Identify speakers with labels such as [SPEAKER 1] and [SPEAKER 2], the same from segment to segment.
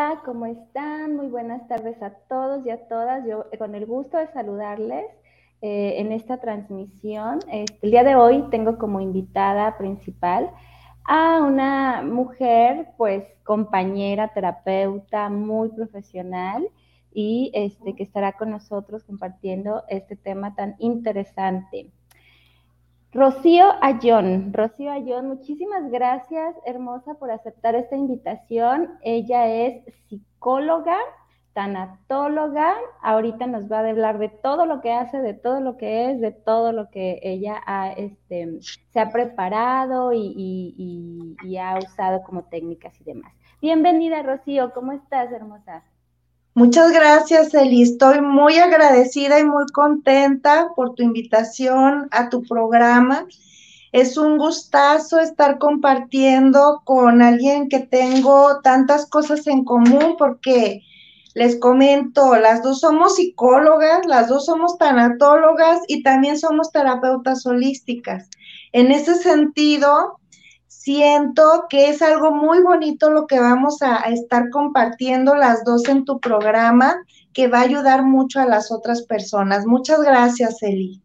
[SPEAKER 1] Hola, ¿cómo están? Muy buenas tardes a todos y a todas. Yo eh, con el gusto de saludarles eh, en esta transmisión. Este, el día de hoy tengo como invitada principal a una mujer, pues compañera, terapeuta, muy profesional y este, que estará con nosotros compartiendo este tema tan interesante. Rocío Ayón. Rocío Ayón, muchísimas gracias, hermosa, por aceptar esta invitación. Ella es psicóloga, tanatóloga. Ahorita nos va a hablar de todo lo que hace, de todo lo que es, de todo lo que ella este, se ha preparado y, y ha usado como técnicas y demás. Bienvenida, Rocío. ¿Cómo estás, hermosa?
[SPEAKER 2] Muchas gracias, Eli. Estoy muy agradecida y muy contenta por tu invitación a tu programa. Es un gustazo estar compartiendo con alguien que tengo tantas cosas en común porque les comento, las dos somos psicólogas, las dos somos tanatólogas y también somos terapeutas holísticas. En ese sentido, siento que es algo muy bonito lo que vamos a, estar compartiendo las dos en tu programa, que va a ayudar mucho a las otras personas. Muchas gracias, Eli.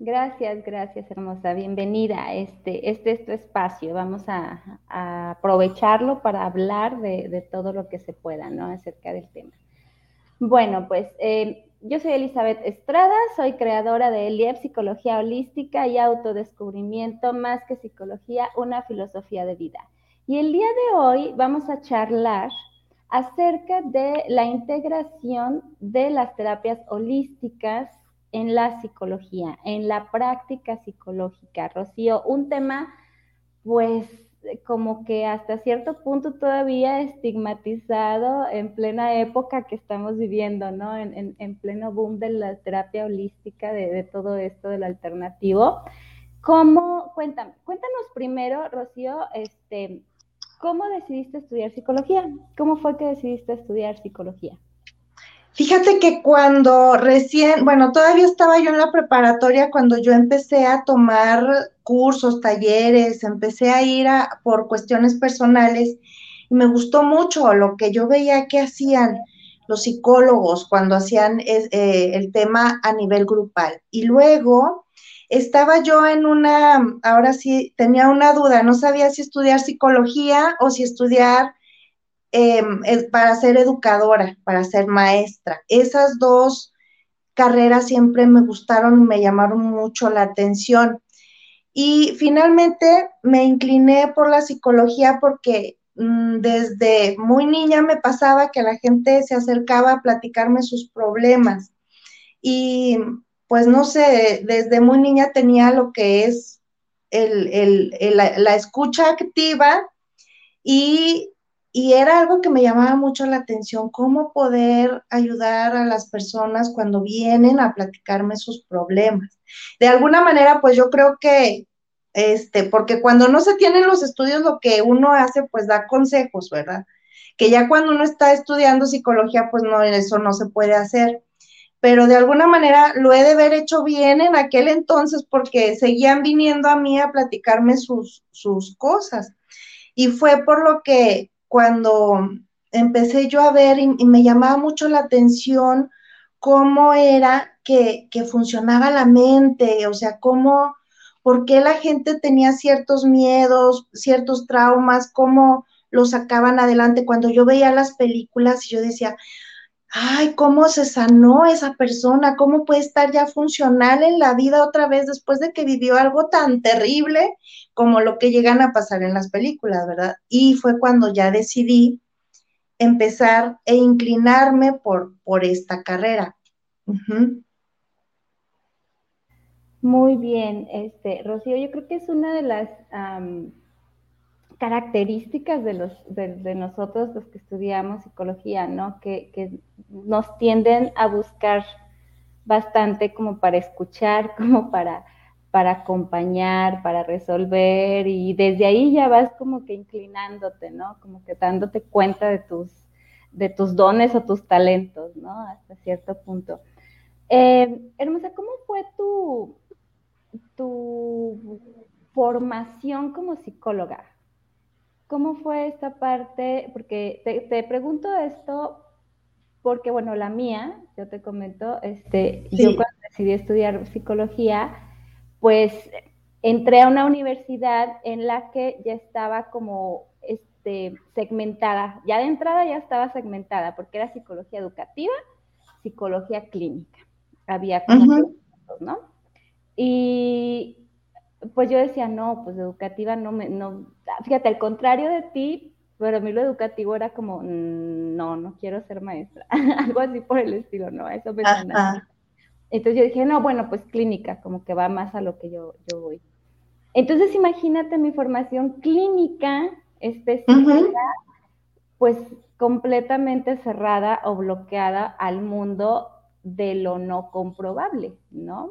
[SPEAKER 1] Gracias, gracias, hermosa. Bienvenida. Este, este es tu espacio. Vamos a, aprovecharlo para hablar de, todo lo que se pueda, ¿no? Acerca del tema. Bueno, pues eh, yo soy Elizabeth Estrada, soy creadora de ELIEP, Psicología Holística y Autodescubrimiento, más que psicología, una filosofía de vida. Y el día de hoy vamos a charlar acerca de la integración de las terapias holísticas en la psicología, en la práctica psicológica. Rocío, un tema pues como que hasta cierto punto todavía estigmatizado en plena época que estamos viviendo, ¿no? En, pleno boom de la terapia holística, de, todo esto del alternativo. ¿Cómo, cuéntame, cuéntanos primero, Rocío, este, ¿cómo decidiste estudiar psicología? ¿Cómo fue que decidiste estudiar psicología?
[SPEAKER 2] Fíjate que cuando recién, bueno, todavía estaba yo en la preparatoria cuando yo empecé a tomar cursos, talleres, empecé a ir a, por cuestiones personales y me gustó mucho lo que yo veía que hacían los psicólogos cuando hacían eh, el tema a nivel grupal. Y luego estaba yo en una, ahora sí, tenía una duda, no sabía si estudiar psicología o si estudiar Em, para ser educadora, para ser maestra. Esas dos carreras siempre me gustaron me llamaron mucho la atención. Y finalmente me incliné por la psicología porque mm, desde muy niña me pasaba que la gente se acercaba a platicarme sus problemas. Y pues no sé, desde muy niña tenía lo que es la escucha activa y y era algo que me llamaba mucho la atención, cómo poder ayudar a las personas cuando vienen a platicarme sus problemas. De alguna manera, pues yo creo que, este, porque cuando no se tienen los estudios, lo que uno hace, pues da consejos, ¿verdad? Que ya cuando uno está estudiando psicología, pues no, eso no se puede hacer. Pero de alguna manera lo he de haber hecho bien en aquel entonces porque seguían viniendo a mí a platicarme sus, sus cosas. Y fue por lo que cuando empecé yo a ver y, me llamaba mucho la atención cómo era que, funcionaba la mente, o sea, cómo, por qué la gente tenía ciertos miedos, ciertos traumas, cómo los sacaban adelante. Cuando yo veía las películas yo decía, ay, ¿cómo se sanó esa persona? ¿Cómo puede estar ya funcional en la vida otra vez después de que vivió algo tan terrible como lo que llegan a pasar en las películas, ¿verdad? Y fue cuando ya decidí empezar e inclinarme por, por esta carrera.
[SPEAKER 1] Muy bien, este, Rocío, yo creo que es una de las características de, los, de, nosotros los que estudiamos psicología, ¿no? Que, nos tienden a buscar bastante como para escuchar, como para, para acompañar, para resolver, y desde ahí ya vas como que inclinándote, ¿no? Como que dándote cuenta de tus, de tus dones o tus talentos, ¿no? Hasta cierto punto. Eh, hermosa, ¿cómo fue tu, tu formación como psicóloga? ¿Cómo fue esta parte? Porque te, pregunto esto porque, bueno, la mía, yo te comento, este, yo cuando decidí estudiar psicología, pues entré a una universidad en la que ya estaba como este, segmentada, ya de entrada ya estaba segmentada, porque era psicología educativa, psicología clínica. Había como, ¿no? Y pues yo decía, no, pues educativa no me, no, fíjate, al contrario de ti, pero a mí lo educativo era como, mm, no, no quiero ser maestra, algo así por el estilo, no, eso me suena. Entonces yo dije, no, bueno, pues clínica, como que va más a lo que yo, yo voy. Entonces imagínate mi formación clínica específica, pues completamente cerrada o bloqueada al mundo de lo no comprobable, ¿no?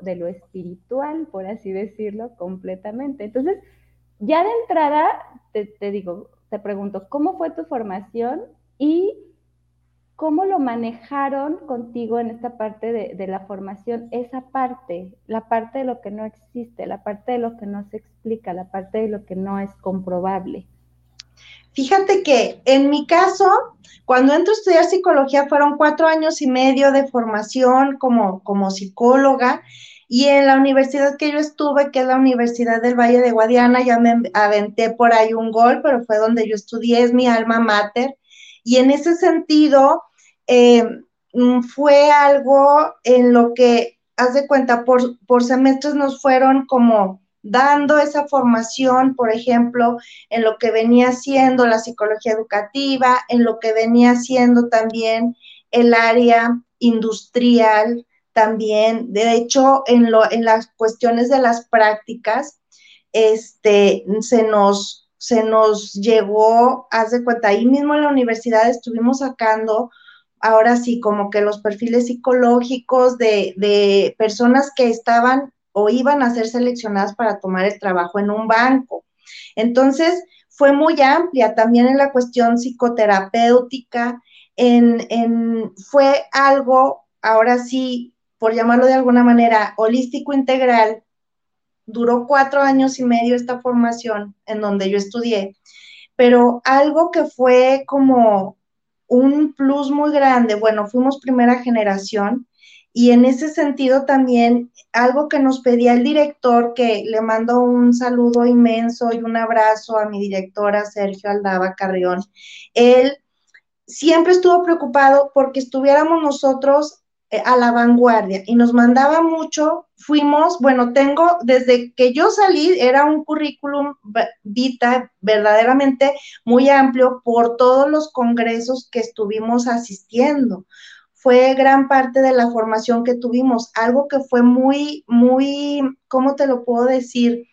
[SPEAKER 1] De lo espiritual, por así decirlo, completamente. Entonces, ya de entrada, te, te digo, te pregunto, ¿cómo fue tu formación y ¿Cómo lo manejaron contigo en esta parte de, la formación? Esa parte, la parte de lo que no existe, la parte de lo que no se explica, la parte de lo que no es comprobable.
[SPEAKER 2] Fíjate que en mi caso, cuando entro a estudiar psicología, fueron cuatro años y medio de formación como, como psicóloga. Y en la universidad que yo estuve, que es la Universidad del Valle de Guadiana, ya me aventé por ahí un gol, pero fue donde yo estudié, es mi alma mater. Y en ese sentido, eh, mm, fue algo en lo que, haz de cuenta, por, por semestres nos fueron como dando esa formación, por ejemplo, en lo que venía siendo la psicología educativa, en lo que venía siendo también el área industrial, también, de hecho, en, lo, en las cuestiones de las prácticas, este, se nos, se nos llegó, haz de cuenta, ahí mismo en la universidad estuvimos sacando ahora sí, como que los perfiles psicológicos de, personas que estaban o iban a ser seleccionadas para tomar el trabajo en un banco. Entonces, fue muy amplia también en la cuestión psicoterapéutica, en, fue algo, ahora sí, por llamarlo de alguna manera, holístico integral. Duró cuatro años y medio esta formación en donde yo estudié, pero algo que fue como un plus muy grande. Bueno, fuimos primera generación y en ese sentido también algo que nos pedía el director, que le mando un saludo inmenso y un abrazo a mi directora Sergio Aldaba Carrión, él siempre estuvo preocupado porque estuviéramos nosotros eh, a la vanguardia y nos mandaba mucho. Fuimos, bueno, tengo, desde que yo salí, era un currículum vita verdaderamente muy amplio por todos los congresos que estuvimos asistiendo. Fue gran parte de la formación que tuvimos, algo que fue muy, muy, ¿cómo te lo puedo decir?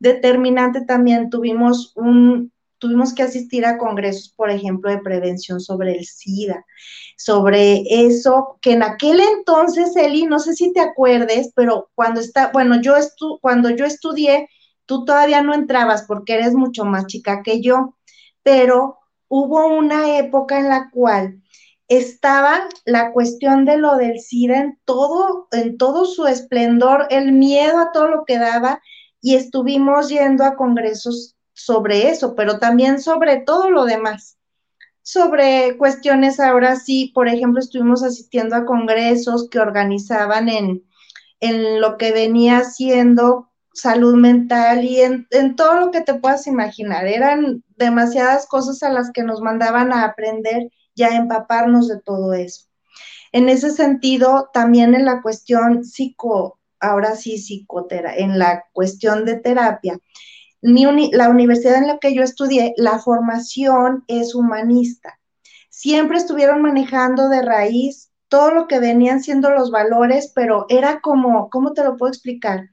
[SPEAKER 2] Determinante también. Tuvimos un, tuvimos que asistir a congresos, por ejemplo, de prevención sobre el SIDA, sobre eso, que en aquel entonces, Eli, no sé si te acuerdes, pero cuando está, bueno, yo estu cuando yo estudié, tú todavía no entrabas porque eres mucho más chica que yo, pero hubo una época en la cual estaba la cuestión de lo del SIDA en todo, en todo su esplendor, el miedo a todo lo que daba, y estuvimos yendo a congresos sobre eso, pero también sobre todo lo demás. Sobre cuestiones ahora sí, por ejemplo, estuvimos asistiendo a congresos que organizaban en, en lo que venía siendo salud mental y en, en, todo lo que te puedas imaginar. Eran demasiadas cosas a las que nos mandaban a aprender y a empaparnos de todo eso. En ese sentido, también en la cuestión psico, ahora sí psicoterapia, en la cuestión de terapia, la universidad en la que yo estudié, la formación es humanista. Siempre estuvieron manejando de raíz todo lo que venían siendo los valores, pero era como, ¿cómo te lo puedo explicar?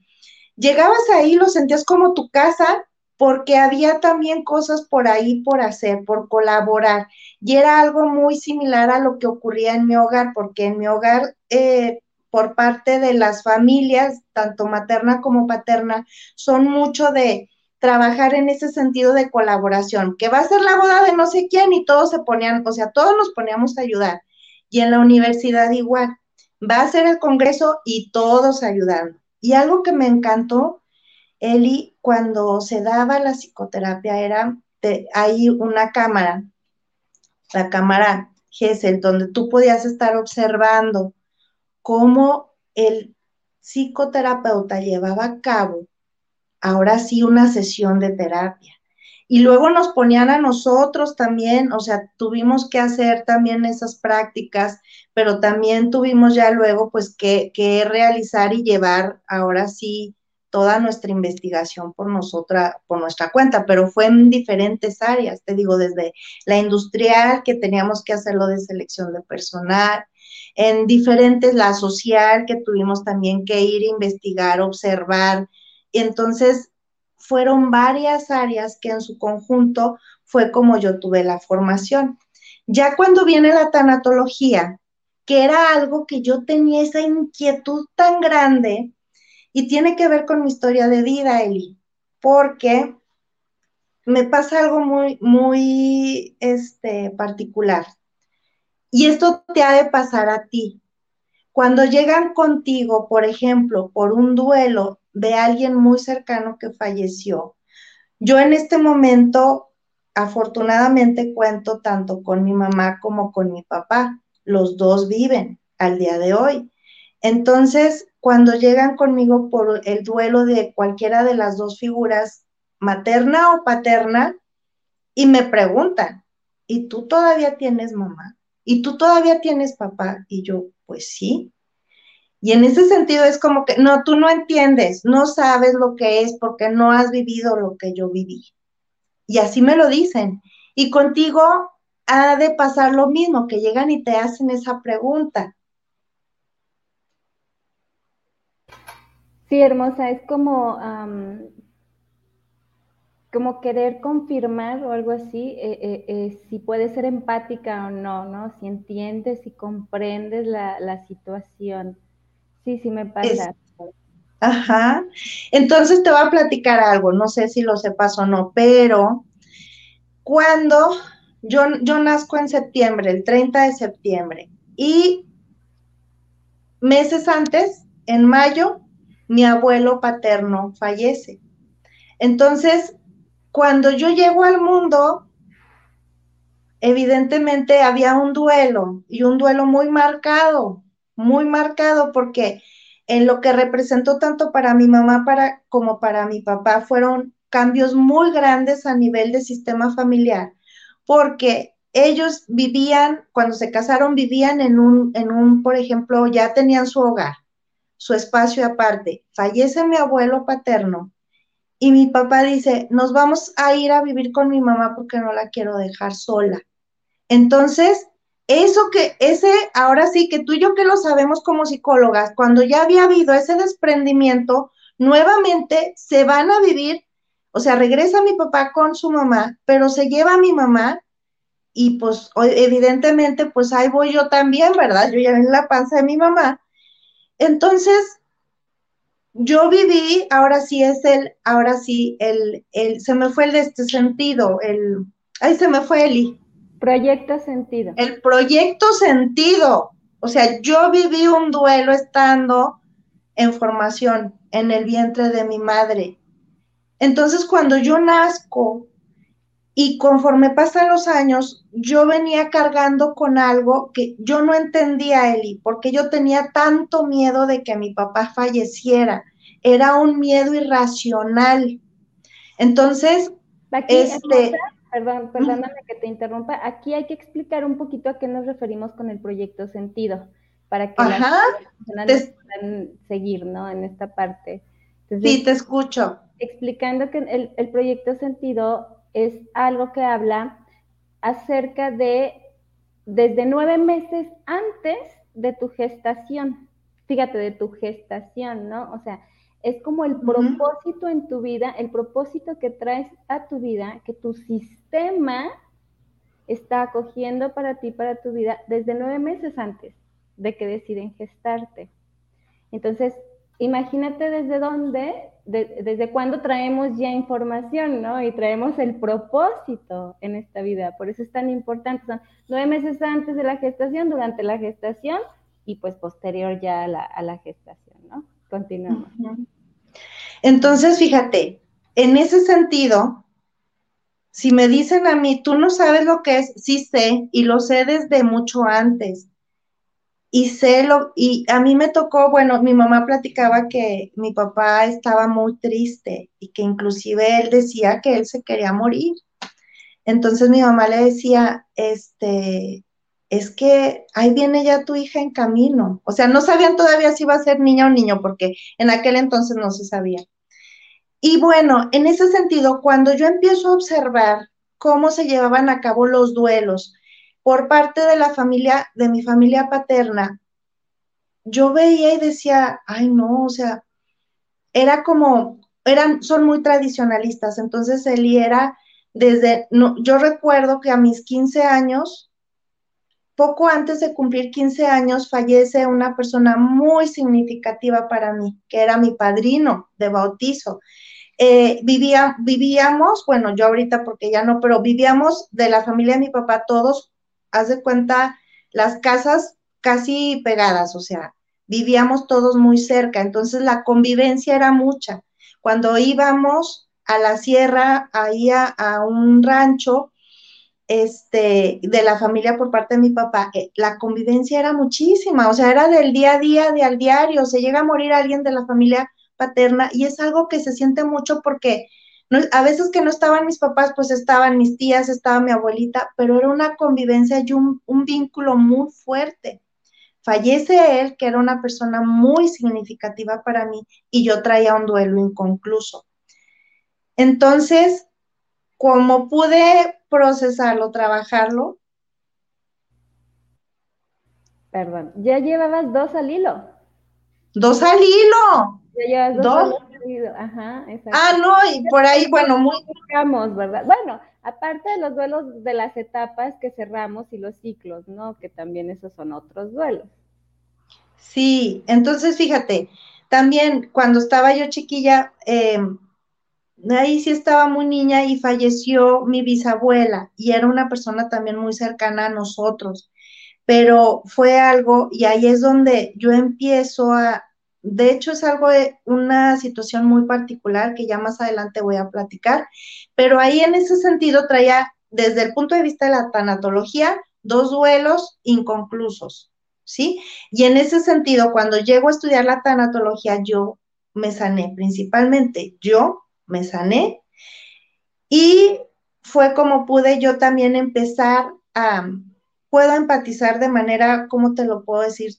[SPEAKER 2] Llegabas ahí, lo sentías como tu casa, porque había también cosas por ahí por hacer, por colaborar. Y era algo muy similar a lo que ocurría en mi hogar, porque en mi hogar, eh, por parte de las familias, tanto materna como paterna, son mucho de trabajar en ese sentido de colaboración, que va a ser la boda de no sé quién y todos se ponían, o sea, todos nos poníamos a ayudar. Y en la universidad igual, va a ser el congreso y todos ayudando. Y algo que me encantó Eli, cuando se daba la psicoterapia, era, hay una cámara, la cámara GESEL, donde tú podías estar observando cómo el psicoterapeuta llevaba a cabo, ahora sí, una sesión de terapia. Y luego nos ponían a nosotros también, o sea, tuvimos que hacer también esas prácticas, pero también tuvimos ya luego pues que, que realizar y llevar ahora sí toda nuestra investigación por nosotras, por nuestra cuenta, pero fue en diferentes áreas, te digo, desde la industrial, que teníamos que hacerlo de selección de personal, en diferentes, la social, que tuvimos también que ir a investigar, observar. Entonces, fueron varias áreas que en su conjunto fue como yo tuve la formación. Ya cuando viene la tanatología, que era algo que yo tenía esa inquietud tan grande y tiene que ver con mi historia de vida, Eli, porque me pasa algo muy, muy este, particular. Y esto te ha de pasar a ti. Cuando llegan contigo, por ejemplo, por un duelo de alguien muy cercano que falleció. Yo en este momento, afortunadamente, cuento tanto con mi mamá como con mi papá. Los dos viven al día de hoy. Entonces, cuando llegan conmigo por el duelo de cualquiera de las dos figuras, materna o paterna, y me preguntan, ¿y tú todavía tienes mamá? ¿Y tú todavía tienes papá? Y yo, pues sí. Y en ese sentido es como que, no, tú no entiendes, no sabes lo que es porque no has vivido lo que yo viví. Y así me lo dicen. Y contigo ha de pasar lo mismo, que llegan y te hacen esa pregunta.
[SPEAKER 1] Sí, hermosa, es como, como querer confirmar o algo así, eh, eh, eh, si puedes ser empática o no, ¿no? Si entiendes, si comprendes la, la situación. Sí, sí me pasa.
[SPEAKER 2] ajá. Entonces te voy a platicar algo, no sé si lo sepas o no, pero cuando yo, yo nazco en septiembre, el 30 de septiembre, y meses antes, en mayo, mi abuelo paterno fallece. Entonces, cuando yo llego al mundo, evidentemente había un duelo y un duelo muy marcado, muy marcado porque en lo que representó tanto para mi mamá para, como para mi papá fueron cambios muy grandes a nivel de sistema familiar, porque ellos vivían, cuando se casaron, vivían en un, en un, por ejemplo, ya tenían su hogar, su espacio aparte. Fallece mi abuelo paterno y mi papá dice, nos vamos a ir a vivir con mi mamá porque no la quiero dejar sola. Entonces, eso que, ese, ahora sí que tú y yo que lo sabemos como psicólogas, cuando ya había habido ese desprendimiento, nuevamente se van a vivir, o sea, regresa mi papá con su mamá, pero se lleva a mi mamá y pues evidentemente pues ahí voy yo también, ¿verdad? Yo ya en la panza de mi mamá. Entonces, yo viví, ahora sí es el, ahora sí, el, el, se me fue el de este sentido, el, ay, se me fue Eli.
[SPEAKER 1] Proyecto sentido.
[SPEAKER 2] El proyecto sentido. O sea, yo viví un duelo estando en formación en el vientre de mi madre. Entonces, cuando yo nazco y conforme pasan los años, yo venía cargando con algo que yo no entendía, Eli, porque yo tenía tanto miedo de que mi papá falleciera. Era un miedo irracional. Entonces, este,
[SPEAKER 1] Perdón, perdóname que te interrumpa. Aquí hay que explicar un poquito a qué nos referimos con el proyecto sentido, para que las personas puedan seguir, ¿no? En esta parte.
[SPEAKER 2] sí, te escucho.
[SPEAKER 1] Explicando que el, el proyecto sentido es algo que habla acerca de desde nueve meses antes de tu gestación. Fíjate, de tu gestación, ¿no? O sea, es como el propósito en tu vida, el propósito que traes a tu vida, que tu sistema está acogiendo para ti, para tu vida, desde nueve meses antes de que deciden gestarte. Entonces, imagínate desde dónde, desde cuándo traemos ya información, ¿no? Y traemos el propósito en esta vida. Por eso es tan importante. Son nueve meses antes de la gestación, durante la gestación y pues posterior ya a la, a la gestación, ¿no? Continuamos.
[SPEAKER 2] Entonces, fíjate, en ese sentido, si me dicen a mí, tú no sabes lo que es, sí sé, y lo sé desde mucho antes. Y sé lo, y a mí me tocó, bueno, mi mamá platicaba que mi papá estaba muy triste y que inclusive él decía que él se quería morir. Entonces mi mamá le decía, este, es que ahí viene ya tu hija en camino. O sea, no sabían todavía si iba a ser niña o niño, porque en aquel entonces no se sabía. Y bueno, en ese sentido, cuando yo empiezo a observar cómo se llevaban a cabo los duelos por parte de la familia, de mi familia paterna, yo veía y decía, ay no, o sea, era como, eran, son muy tradicionalistas, entonces Eli era desde, no, yo recuerdo que a mis 15 años, poco antes de cumplir 15 años, fallece una persona muy significativa para mí, que era mi padrino de bautizo. Eh, vivía, vivíamos, bueno, yo ahorita porque ya no, pero vivíamos de la familia de mi papá todos, haz de cuenta, las casas casi pegadas, o sea, vivíamos todos muy cerca, entonces la convivencia era mucha. Cuando íbamos a la sierra, ahí a, un rancho, este, de la familia por parte de mi papá, eh, la convivencia era muchísima, o sea, era del día a día, de al diario, se llega a morir alguien de la familia paterna y es algo que se siente mucho porque a veces que no estaban mis papás, pues estaban mis tías, estaba mi abuelita, pero era una convivencia y un, un vínculo muy fuerte. Fallece él, que era una persona muy significativa para mí, y yo traía un duelo inconcluso. Entonces, como pude procesarlo, trabajarlo.
[SPEAKER 1] Perdón, ya llevabas dos al hilo.
[SPEAKER 2] Dos al hilo.
[SPEAKER 1] ¿Dos?
[SPEAKER 2] Ah, no, y por ahí, bueno, muy...
[SPEAKER 1] ¿verdad? Bueno, aparte de los duelos de las etapas que cerramos y los ciclos, ¿no? Que también esos son otros duelos.
[SPEAKER 2] Sí, entonces fíjate, también cuando estaba yo chiquilla, em, ahí sí estaba muy niña y falleció mi bisabuela y era una persona también muy cercana a nosotros, pero fue algo y ahí es donde yo empiezo a, de hecho, es algo de una situación muy particular que ya más adelante voy a platicar, pero ahí en ese sentido traía, desde el punto de vista de la tanatología, dos duelos inconclusos, ¿sí? Y en ese sentido, cuando llego a estudiar la tanatología, yo me sané, principalmente yo me sané y fue como pude yo también empezar a, puedo empatizar de manera, ¿cómo te lo puedo decir?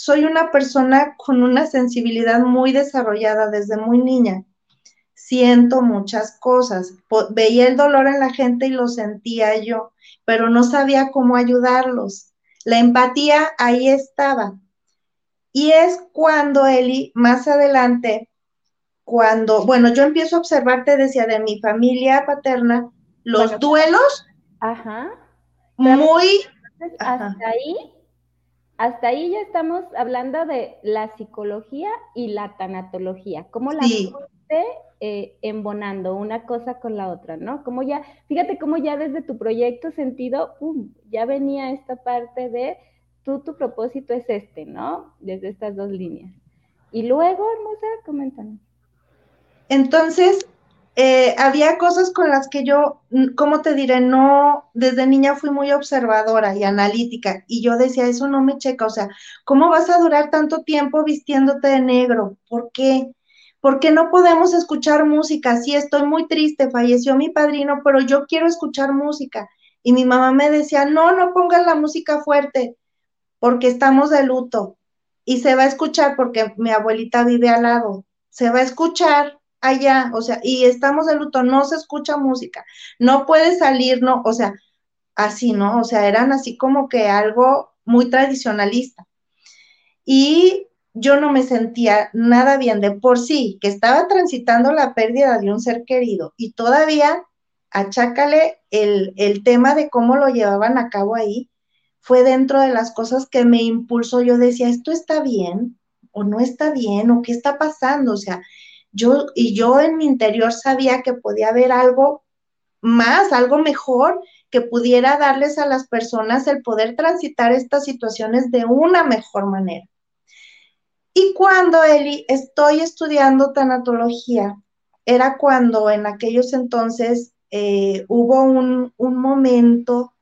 [SPEAKER 2] Soy una persona con una sensibilidad muy desarrollada desde muy niña. Siento muchas cosas. Veía el dolor en la gente y lo sentía yo, pero no sabía cómo ayudarlos. La empatía ahí estaba. Y es cuando Eli, más adelante, cuando, bueno, yo empiezo a observar, te decía, de mi familia paterna, los duelos.
[SPEAKER 1] Ajá.
[SPEAKER 2] Muy.
[SPEAKER 1] Hasta ahí hasta ahí ya estamos hablando de la psicología y la tanatología, cómo la sí. eh, embonando una cosa con la otra, ¿no? Como ya, fíjate cómo ya desde tu proyecto sentido, pum, ya venía esta parte de tú, tu propósito es este, ¿no? Desde estas dos líneas. Y luego, hermosa, coméntanos.
[SPEAKER 2] Entonces, eh, había cosas con las que yo, ¿cómo te diré? No, desde niña fui muy observadora y analítica y yo decía, eso no me checa, o sea, ¿cómo vas a durar tanto tiempo vistiéndote de negro? ¿Por qué? ¿Por qué no podemos escuchar música? Sí, estoy muy triste, falleció mi padrino, pero yo quiero escuchar música. Y mi mamá me decía, no, no pongas la música fuerte, porque estamos de luto. Y se va a escuchar porque mi abuelita vive al lado. Se va a escuchar allá, o sea, y estamos de luto, no se escucha música, no puede salir, no, o sea, así, ¿no? O sea, eran así como que algo muy tradicionalista. Y yo no me sentía nada bien de por sí, que estaba transitando la pérdida de un ser querido y todavía achácale el, el tema de cómo lo llevaban a cabo ahí, fue dentro de las cosas que me impulsó. Yo decía, ¿esto está bien o no está bien o qué está pasando? O sea, yo, y yo en mi interior sabía que podía haber algo más, algo mejor que pudiera darles a las personas el poder transitar estas situaciones de una mejor manera. Y cuando, Eli, estoy estudiando tanatología, era cuando en aquellos entonces eh, hubo un, un momento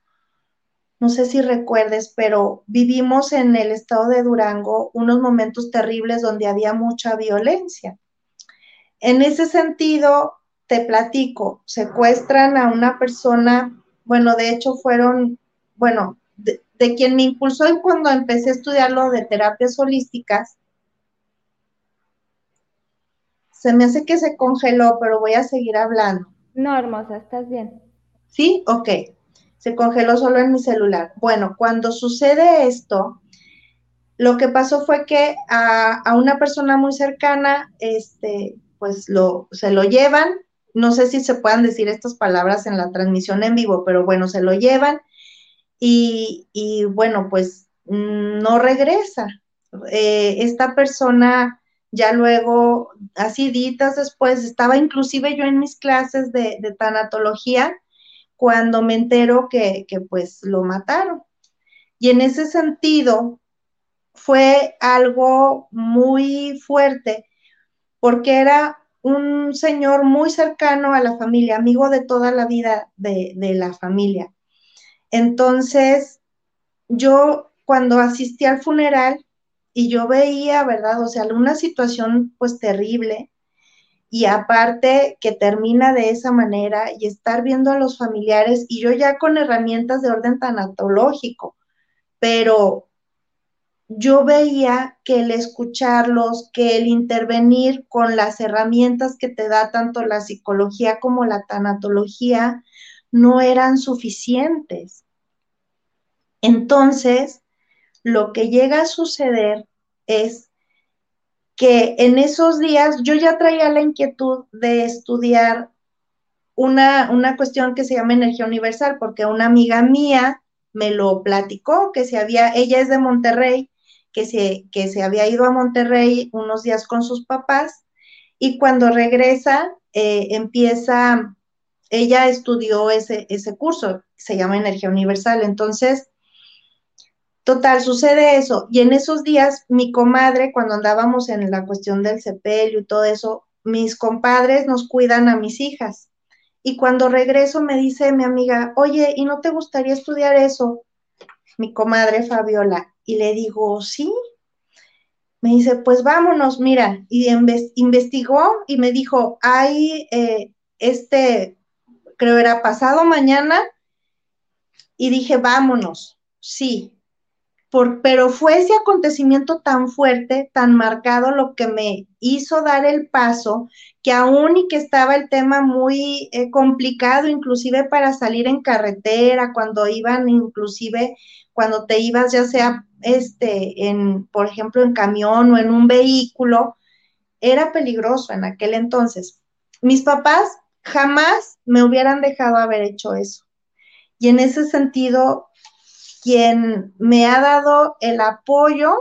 [SPEAKER 2] no sé si recuerdes, pero vivimos en el estado de Durango unos momentos terribles donde había mucha violencia. En ese sentido, te platico, secuestran a una persona, bueno, de hecho fueron, bueno, de, quien me impulsó y cuando empecé a estudiar lo de terapias holísticas, se me hace que se congeló, pero voy a seguir hablando.
[SPEAKER 1] No, hermosa, estás bien.
[SPEAKER 2] Sí, ok se congeló solo en mi celular. Bueno, cuando sucede esto, lo que pasó fue que a, una persona muy cercana, este, pues lo, se lo llevan, no sé si se puedan decir estas palabras en la transmisión en vivo, pero bueno, se lo llevan y, bueno, pues no regresa. Eh, esta persona ya luego, así ditas después, estaba inclusive yo en mis clases de, de tanatología, cuando me entero que, pues lo mataron. Y en ese sentido fue algo muy fuerte porque era un señor muy cercano a la familia, amigo de toda la vida de, de la familia. Entonces, yo cuando asistí al funeral y yo veía, ¿verdad? O sea, una situación pues terrible, y aparte que termina de esa manera y estar viendo a los familiares y yo ya con herramientas de orden tanatológico, pero yo veía que el escucharlos, que el intervenir con las herramientas que te da tanto la psicología como la tanatología no eran suficientes. Entonces, lo que llega a suceder es que en esos días yo ya traía la inquietud de estudiar una, una cuestión que se llama energía universal, porque una amiga mía me lo platicó, que se había, ella es de Monterrey, que se, que se había ido a Monterrey unos días con sus papás y cuando regresa eh, empieza, ella estudió ese, ese curso, se llama Energía Universal, entonces Total, sucede eso. Y en esos días, mi comadre, cuando andábamos en la cuestión del sepelio y todo eso, mis compadres nos cuidan a mis hijas. Y cuando regreso me dice mi amiga, oye, ¿y no te gustaría estudiar eso? Mi comadre Fabiola. Y le digo, sí. Me dice, pues vámonos, mira. Y investigó y me dijo, hay eh, este, creo era pasado mañana. Y dije, vámonos. Sí, pero fue ese acontecimiento tan fuerte, tan marcado, lo que me hizo dar el paso, que aún y que estaba el tema muy eh, complicado, inclusive para salir en carretera, cuando iban, inclusive cuando te ibas ya sea, este, en, por ejemplo, en camión o en un vehículo, era peligroso en aquel entonces. Mis papás jamás me hubieran dejado haber hecho eso. Y en ese sentido, quien me ha dado el apoyo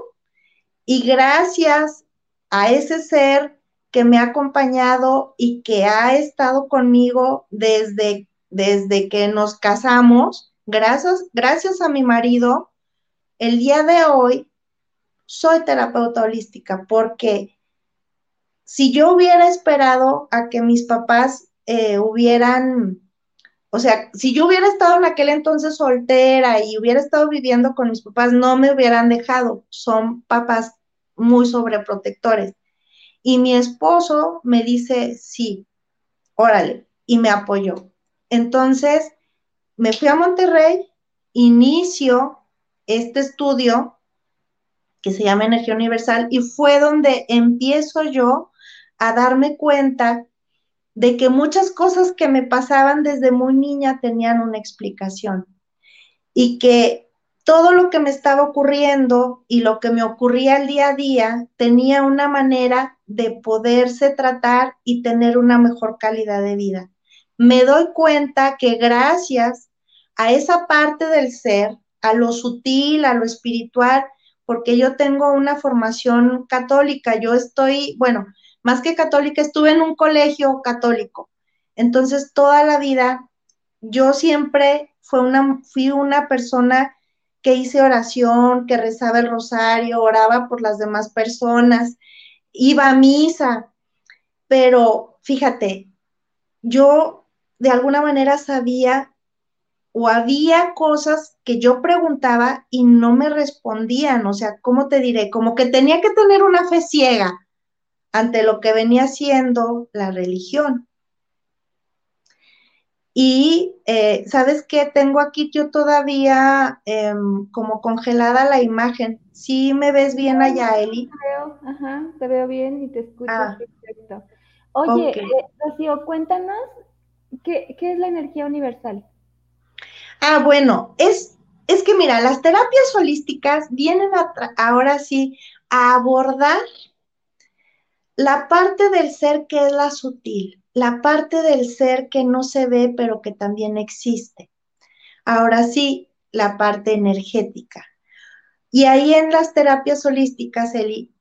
[SPEAKER 2] y gracias a ese ser que me ha acompañado y que ha estado conmigo desde, desde que nos casamos, gracias, gracias a mi marido, el día de hoy soy terapeuta holística porque si yo hubiera esperado a que mis papás eh, hubieran o sea, si yo hubiera estado en aquel entonces soltera y hubiera estado viviendo con mis papás, no me hubieran dejado. Son papás muy sobreprotectores. Y mi esposo me dice, sí, órale, y me apoyó. Entonces, me fui a Monterrey, inicio este estudio que se llama Energía Universal y fue donde empiezo yo a darme cuenta de que muchas cosas que me pasaban desde muy niña tenían una explicación y que todo lo que me estaba ocurriendo y lo que me ocurría el día a día tenía una manera de poderse tratar y tener una mejor calidad de vida. Me doy cuenta que gracias a esa parte del ser, a lo sutil, a lo espiritual, porque yo tengo una formación católica, yo estoy, bueno, más que católica, estuve en un colegio católico. Entonces, toda la vida, yo siempre fue una, fui una persona que hice oración, que rezaba el rosario, oraba por las demás personas, iba a misa, pero fíjate, yo de alguna manera sabía o había cosas que yo preguntaba y no me respondían, o sea, ¿cómo te diré? Como que tenía que tener una fe ciega ante lo que venía siendo la religión. Y eh, sabes qué, tengo aquí yo todavía em, como congelada la imagen. ¿Sí me ves bien allá, Eli?
[SPEAKER 1] Te veo, ajá, te veo bien y te escucho ah. perfecto. Oye, eh, Rocío, cuéntanos, ¿qué, es la energía universal?
[SPEAKER 2] Ah, bueno, es, es que mira, las terapias holísticas vienen ahora sí a abordar la parte del ser que es la sutil, la parte del ser que no se ve pero que también existe. Ahora sí, la parte energética. Y ahí en las terapias holísticas, Eli,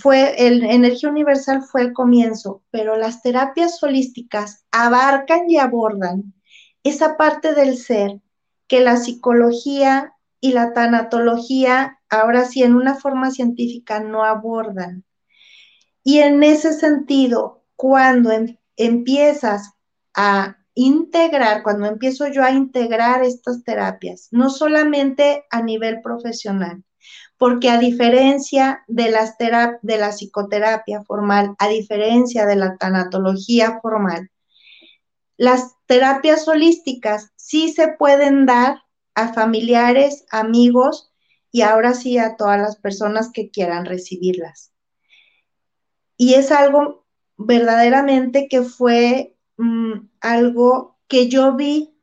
[SPEAKER 2] fue el energía universal fue el comienzo, pero las terapias holísticas abarcan y abordan esa parte del ser que la psicología y la tanatología, ahora sí en una forma científica, no abordan. Y en ese sentido, cuando em, empiezas a integrar, cuando empiezo yo a integrar estas terapias, no solamente a nivel profesional, porque a diferencia de, las de la psicoterapia formal, a diferencia de la tanatología formal, las terapias holísticas sí se pueden dar a familiares, amigos y ahora sí a todas las personas que quieran recibirlas. Y es algo verdaderamente que fue mm, algo que yo vi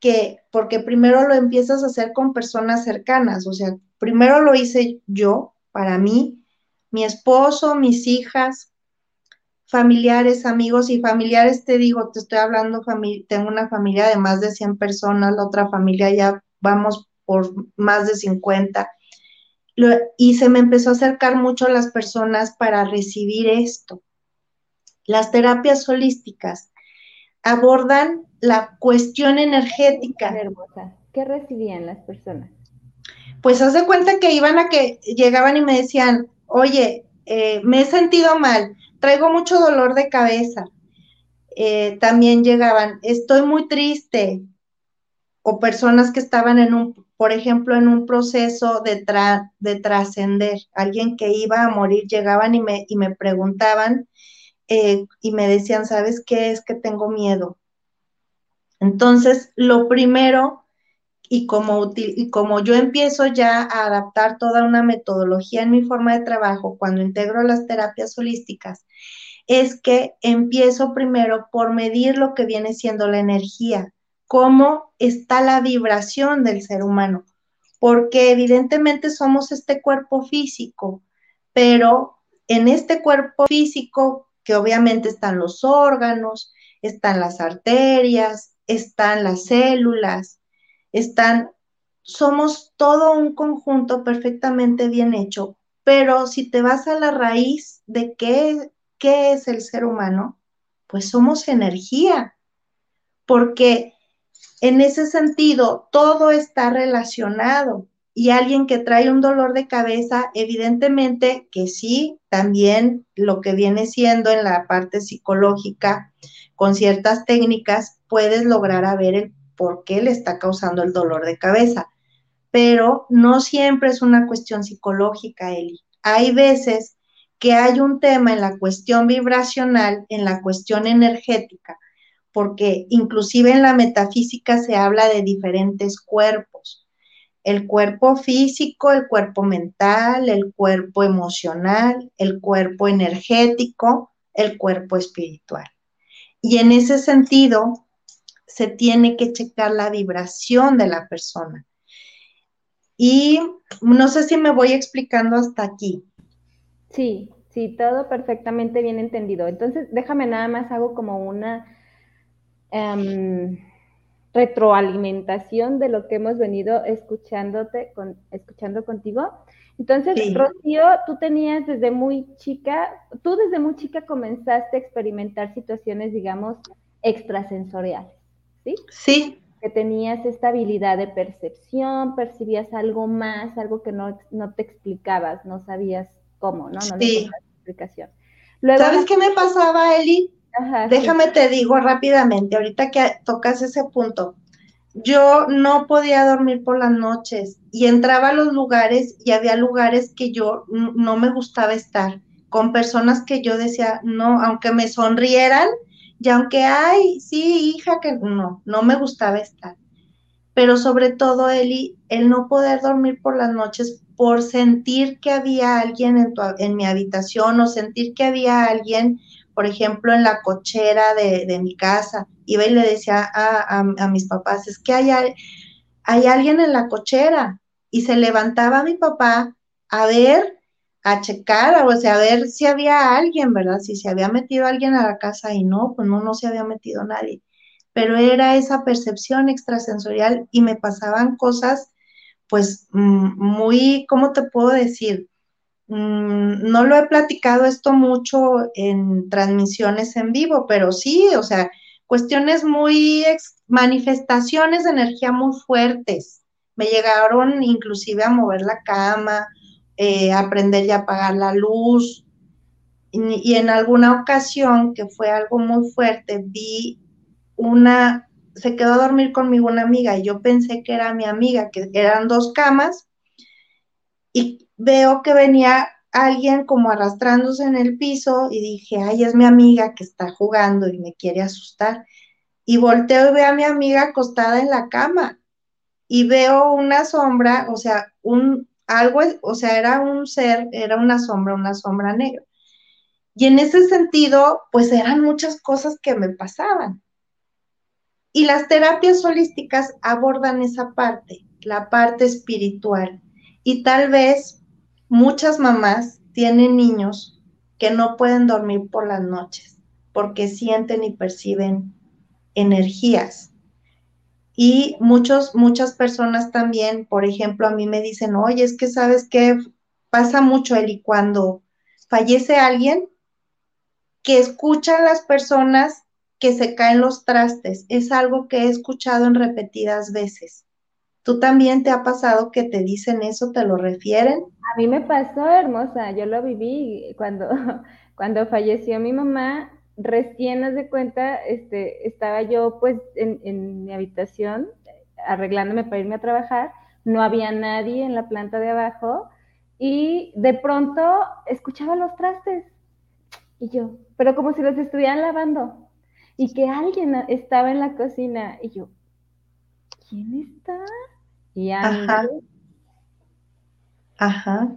[SPEAKER 2] que, porque primero lo empiezas a hacer con personas cercanas, o sea, primero lo hice yo, para mí, mi esposo, mis hijas, familiares, amigos y familiares, te digo, te estoy hablando, tengo una familia de más de 100 personas, la otra familia ya vamos por más de 50. y se me empezó a acercar mucho las personas para recibir esto. Las terapias holísticas abordan la cuestión energética.
[SPEAKER 1] ¿Qué recibían las personas?
[SPEAKER 2] Pues haz de cuenta que iban a que llegaban y me decían, oye, eh, me he sentido mal, traigo mucho dolor de cabeza. Eh, también llegaban, estoy muy triste. O personas que estaban en un, por ejemplo, en un proceso de, de trascender. Alguien que iba a morir, llegaban y me, y me preguntaban eh, y me decían, ¿sabes qué? Es que tengo miedo. Entonces, lo primero, y como, y como yo empiezo ya a adaptar toda una metodología en mi forma de trabajo cuando integro las terapias holísticas, es que empiezo primero por medir lo que viene siendo la energía, cómo está la vibración del ser humano, porque evidentemente somos este cuerpo físico, pero en este cuerpo físico que obviamente están los órganos, están las arterias, están las células, están, somos todo un conjunto perfectamente bien hecho, pero si te vas a la raíz de qué, qué es el ser humano, pues somos energía, porque en ese sentido todo está relacionado y alguien que trae un dolor de cabeza, evidentemente que sí, también lo que viene siendo en la parte psicológica, con ciertas técnicas, puedes lograr a ver el por qué le está causando el dolor de cabeza. Pero no siempre es una cuestión psicológica, Eli. Hay veces que hay un tema en la cuestión vibracional, en la cuestión energética, porque inclusive en la metafísica se habla de diferentes cuerpos el cuerpo físico, el cuerpo mental, el cuerpo emocional, el cuerpo energético, el cuerpo espiritual. Y en ese sentido, se tiene que checar la vibración de la persona. Y no sé si me voy explicando hasta aquí.
[SPEAKER 1] Sí, sí, todo perfectamente bien entendido. Entonces, déjame nada más, hago como una... Em, retroalimentación de lo que hemos venido escuchándote, con, escuchando contigo. Entonces, Rocío, tú tenías desde muy chica, tú desde muy chica comenzaste a experimentar situaciones, digamos, extrasensoriales, ¿sí?
[SPEAKER 2] Sí,
[SPEAKER 1] que tenías esta habilidad de percepción, percibías algo más, algo que no, no te explicabas, no sabías cómo, ¿no? No
[SPEAKER 2] sí. explicación. ¿Sabes qué me pasaba, Eli? Déjame te digo rápidamente, ahorita que tocas ese punto. Yo no podía dormir por las noches y entraba a los lugares y había lugares que yo no me gustaba estar, con personas que yo decía, no, aunque me sonrieran, y aunque, ay, sí, hija, que no, no me gustaba estar. Pero sobre todo, Eli, el no poder dormir por las noches por sentir que había alguien en, tu, en mi habitación o sentir que había alguien, por ejemplo, en la cochera de, mi casa. Iba y le decía a, a, mis papás, es que hay, hay alguien en la cochera. Y se levantaba mi papá a ver a checar, o sea, a ver si había alguien, ¿verdad? Si se había metido alguien a la casa y no, pues no, no se había metido nadie. Pero era esa percepción extrasensorial y me pasaban cosas, pues, mm, muy, ¿cómo te puedo decir? Mm, no lo he platicado esto mucho en transmisiones en vivo, pero sí, o sea, cuestiones muy, manifestaciones de energía muy fuertes. Me llegaron inclusive a mover la cama, eh, aprender y apagar la luz. Y, en alguna ocasión, que fue algo muy fuerte, vi una, se quedó a dormir conmigo una amiga y yo pensé que era mi amiga, que eran dos camas, y veo que venía alguien como arrastrándose en el piso y dije, ay, es mi amiga que está jugando y me quiere asustar. Y volteo y veo a mi amiga acostada en la cama y veo una sombra, o sea, un, algo, o sea, era un ser, era una sombra, una sombra negra. Y en ese sentido, pues eran muchas cosas que me pasaban. Y las terapias holísticas abordan esa parte, la parte espiritual. Y tal vez muchas mamás tienen niños que no pueden dormir por las noches porque sienten y perciben energías y muchos, muchas personas también, por ejemplo, a mí me dicen, oye, es que sabes que pasa mucho, Eli, cuando fallece alguien, que escuchan las personas que se caen los trastes. Es algo que he escuchado en repetidas veces. ¿Tú también te ha pasado que te dicen eso, te lo refieren?
[SPEAKER 1] A mí me pasó, hermosa, yo lo viví cuando, cuando falleció mi mamá, recién haz de cuenta, este, estaba yo pues en, mi habitación arreglándome para irme a trabajar, no había nadie en la planta de abajo y de pronto escuchaba los trastes y yo, pero como si los estuvieran lavando y que alguien estaba en la cocina y yo, ¿quién está? Y
[SPEAKER 2] Ajá. Ajá.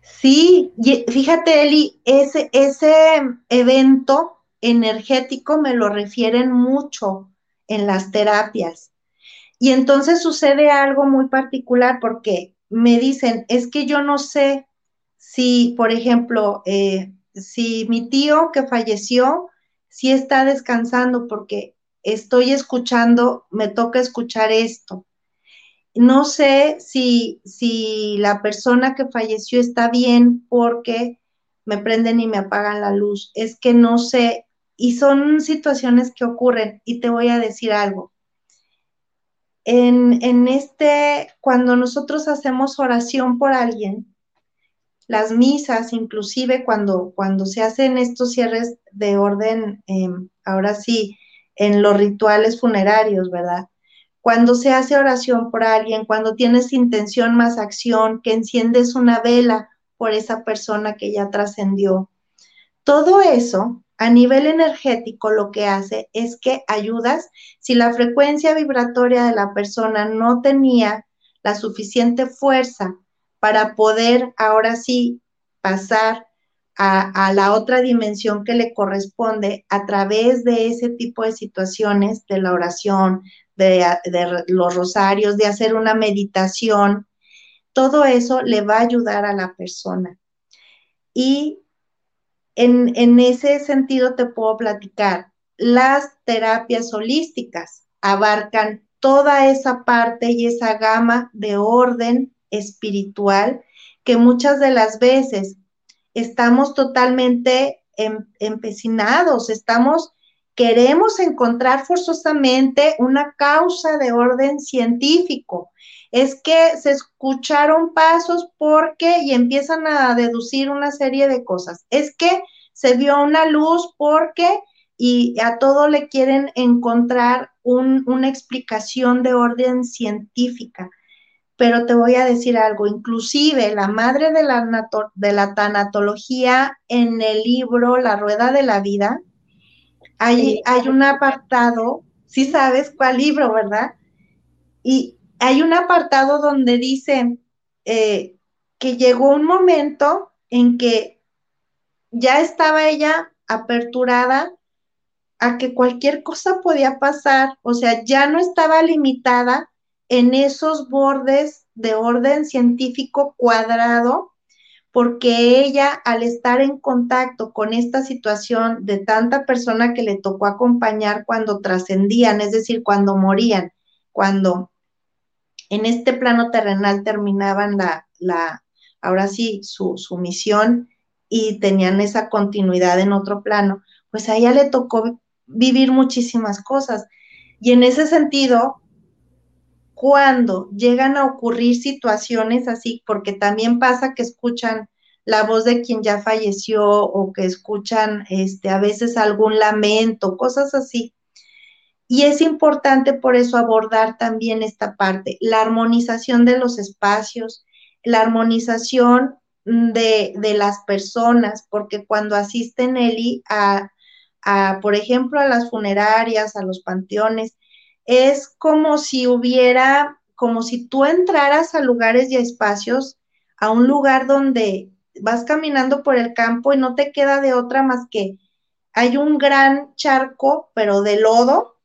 [SPEAKER 2] Sí, fíjate, Eli, ese, ese evento energético me lo refieren mucho en las terapias. Y entonces sucede algo muy particular porque me dicen, es que yo no sé si, por ejemplo, eh, si mi tío que falleció, si está descansando porque estoy escuchando, me toca escuchar esto. No sé si, si la persona que falleció está bien porque me prenden y me apagan la luz. Es que no sé y son situaciones que ocurren y te voy a decir algo. En, este, cuando nosotros hacemos oración por alguien, las misas, inclusive cuando, cuando se hacen estos cierres de orden, em, ahora sí, en los rituales funerarios, ¿verdad? Cuando se hace oración por alguien, cuando tienes intención más acción, que enciendes una vela por esa persona que ya trascendió. Todo eso a nivel energético lo que hace es que ayudas, si la frecuencia vibratoria de la persona no tenía la suficiente fuerza para poder ahora sí pasar a, la otra dimensión que le corresponde a través de ese tipo de situaciones, de la oración, de, de los rosarios, de hacer una meditación, todo eso le va a ayudar a la persona. Y en, ese sentido te puedo platicar, las terapias holísticas abarcan toda esa parte y esa gama de orden espiritual que muchas de las veces estamos totalmente em, empecinados, estamos queremos encontrar forzosamente una causa de orden científico. Es que se escucharon pasos porque y empiezan a deducir una serie de cosas. Es que se vio una luz porque y a todo le quieren encontrar una explicación de orden científica. Pero te voy a decir algo, inclusive la madre de la, de la tanatología en el libro La Rueda de la Vida, hay, hay un apartado, sí sabes cuál libro, ¿verdad? Y hay un apartado donde dice eh, que llegó un momento en que ya estaba ella aperturada a que cualquier cosa podía pasar, o sea, ya no estaba limitada en esos bordes de orden científico cuadrado, porque ella al estar en contacto con esta situación de tanta persona que le tocó acompañar cuando trascendían, es decir, cuando morían, cuando en este plano terrenal terminaban la, la ahora sí, su, su misión y tenían esa continuidad en otro plano, pues a ella le tocó vivir muchísimas cosas. Y en ese sentido, cuando llegan a ocurrir situaciones así, porque también pasa que escuchan la voz de quien ya falleció o que escuchan este, a veces algún lamento, cosas así. Y es importante por eso abordar también esta parte, la armonización de los espacios, la armonización de, las personas, porque cuando asisten Eli a, a, por ejemplo, a las funerarias, a los panteones, es como si hubiera, como si tú entraras a lugares y a espacios, a un lugar donde vas caminando por el campo y no te queda de otra más que hay un gran charco, pero de lodo,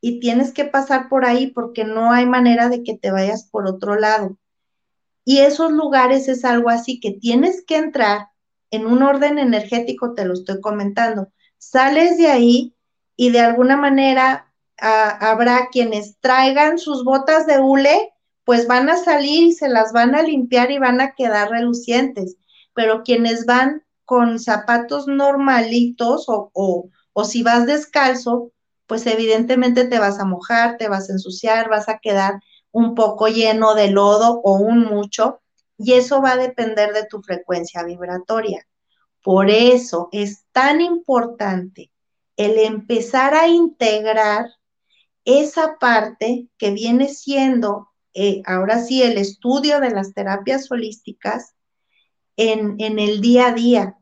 [SPEAKER 2] y tienes que pasar por ahí porque no hay manera de que te vayas por otro lado. Y esos lugares es algo así que tienes que entrar en un orden energético, te lo estoy comentando. Sales de ahí y de alguna manera habrá quienes traigan sus botas de hule, pues van a salir y se las van a limpiar y van a quedar relucientes. Pero quienes van con zapatos normalitos o, o si vas descalzo, pues evidentemente te vas a mojar, te vas a ensuciar, vas a quedar un poco lleno de lodo o un mucho, y eso va a depender de tu frecuencia vibratoria. Por eso es tan importante el empezar a integrar esa parte que viene siendo, eh, ahora sí, el estudio de las terapias holísticas en, en el día a día,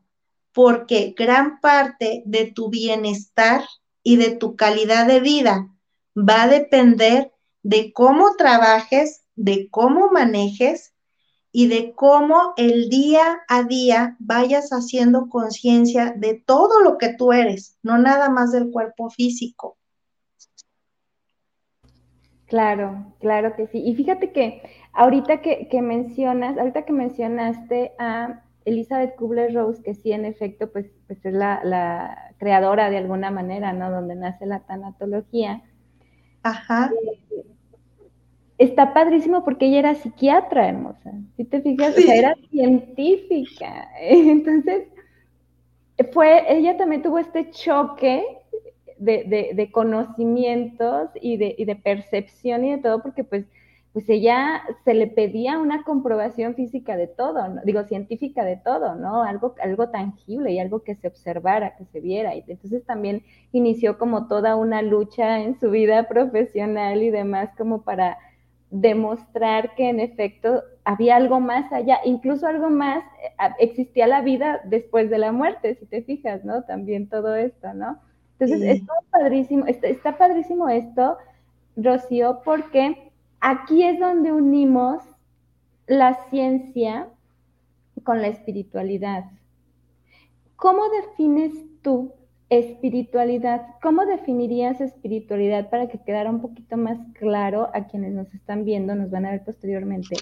[SPEAKER 2] porque gran parte de tu bienestar y de tu calidad de vida va a depender de cómo trabajes, de cómo manejes y de cómo el día a día vayas haciendo conciencia de todo lo que tú eres, no nada más del cuerpo físico.
[SPEAKER 1] Claro, claro que sí. Y fíjate que ahorita que, mencionas, ahorita que mencionaste a Elizabeth Kubler-Rose, que sí, en efecto, pues, pues es la, la, creadora de alguna manera, ¿no? Donde nace la tanatología.
[SPEAKER 2] Ajá. Eh,
[SPEAKER 1] está padrísimo porque ella era psiquiatra, hermosa. Si te fijas, o sea, era científica. Entonces, fue, ella también tuvo este choque de, conocimientos y de, y de, percepción y de todo, porque pues, pues ella se le pedía una comprobación física de todo, digo, científica de todo, ¿no? Algo, algo tangible y algo que se observara, que se viera. Y entonces también inició como toda una lucha en su vida profesional y demás, como para demostrar que en efecto había algo más allá, incluso algo más, eh, existía la vida después de la muerte, si te fijas, ¿no? También todo esto, ¿no? Entonces, está padrísimo, está, padrísimo esto, Rocío, porque aquí es donde unimos la ciencia con la espiritualidad. ¿Cómo defines tú Espiritualidad. ¿Cómo definirías espiritualidad para que quedara un poquito más claro a quienes nos están viendo, nos van a ver posteriormente?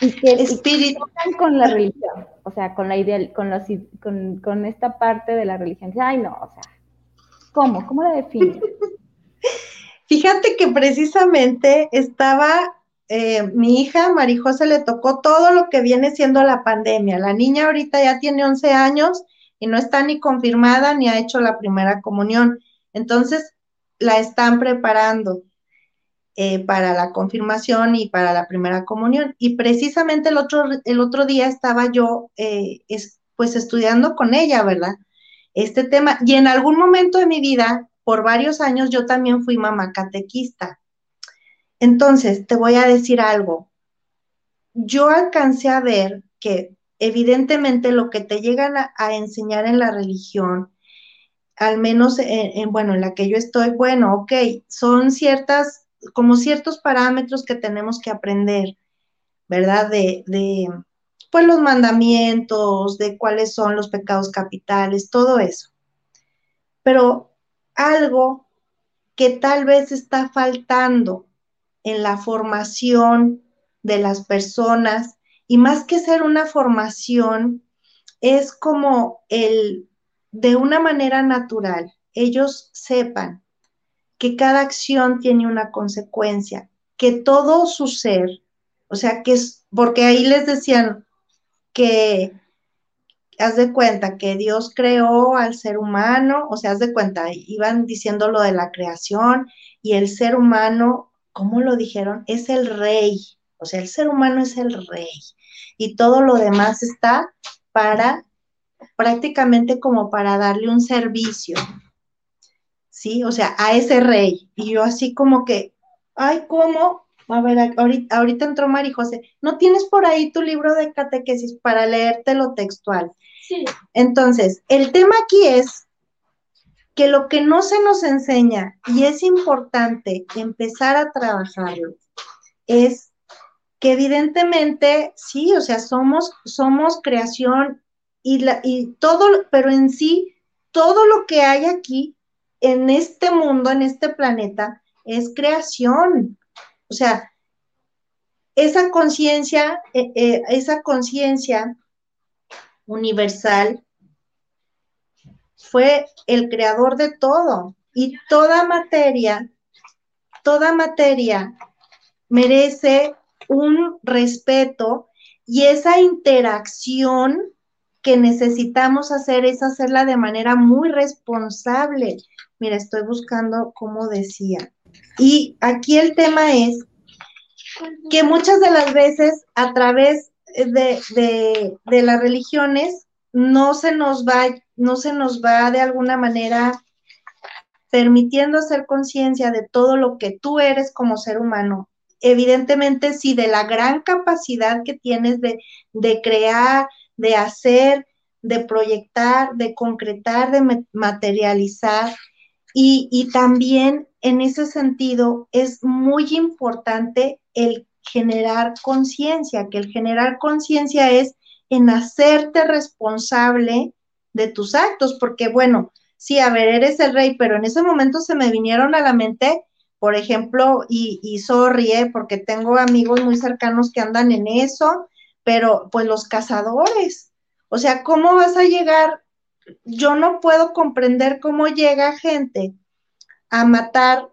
[SPEAKER 1] Y que, Espíritu. con la religión, o sea, con la ideal, con, los, con, con esta parte de la religión. Ay, no, o sea, ¿cómo? ¿Cómo la defines?
[SPEAKER 2] Fíjate que precisamente estaba eh, mi hija Marijosa le tocó todo lo que viene siendo la pandemia. La niña ahorita ya tiene 11 años y no está ni confirmada ni ha hecho la primera comunión. Entonces, la están preparando eh, para la confirmación y para la primera comunión. Y precisamente el otro, el otro día estaba yo, eh, pues, estudiando con ella, ¿verdad? Este tema. Y en algún momento de mi vida, por varios años, yo también fui mamá catequista. Entonces, te voy a decir algo. Yo alcancé a ver que evidentemente lo que te llegan a, enseñar en la religión, al menos en, bueno, en la que yo estoy, bueno, ok, son ciertas, como ciertos parámetros que tenemos que aprender, ¿verdad? De, de, pues los mandamientos, de cuáles son los pecados capitales, todo eso. Pero algo que tal vez está faltando en la formación de las personas y más que ser una formación, es como el, de una manera natural, ellos sepan que cada acción tiene una consecuencia, que todo su ser, o sea, que es, porque ahí les decían que, haz de cuenta que Dios creó al ser humano, o sea, haz de cuenta, iban diciendo lo de la creación y el ser humano, ¿cómo lo dijeron? Es el rey, o sea, el ser humano es el rey y todo lo demás está para prácticamente como para darle un servicio, ¿sí? O sea, a ese rey. Y yo así como que, ay, ¿cómo? A ver, ahorita, ahorita entró Mari José. ¿No tienes por ahí tu libro de catequesis para leértelo textual? Sí. Entonces, el tema aquí es que lo que no se nos enseña y es importante empezar a trabajarlo es que evidentemente, sí, o sea, somos, somos creación y, la, y todo, pero en sí, todo lo que hay aquí, en este mundo, en este planeta, es creación. O sea, esa conciencia, eh, eh, esa conciencia universal fue el creador de todo y toda materia, toda materia merece un respeto y esa interacción que necesitamos hacer es hacerla de manera muy responsable. Mira, estoy buscando cómo decía. Y aquí el tema es que muchas de las veces a través de, de las religiones no se nos va, no se nos va de alguna manera permitiendo hacer conciencia de todo lo que tú eres como ser humano evidentemente sí, de la gran capacidad que tienes de, crear, de hacer, de proyectar, de concretar, de materializar. Y, y, también en ese sentido es muy importante el generar conciencia, que el generar conciencia es en hacerte responsable de tus actos, porque bueno, sí, a ver, eres el rey, pero en ese momento se me vinieron a la mente por ejemplo, y, y sorry, ¿eh? porque tengo amigos muy cercanos que andan en eso, pero pues los cazadores, o sea, ¿cómo vas a llegar? Yo no puedo comprender cómo llega gente a matar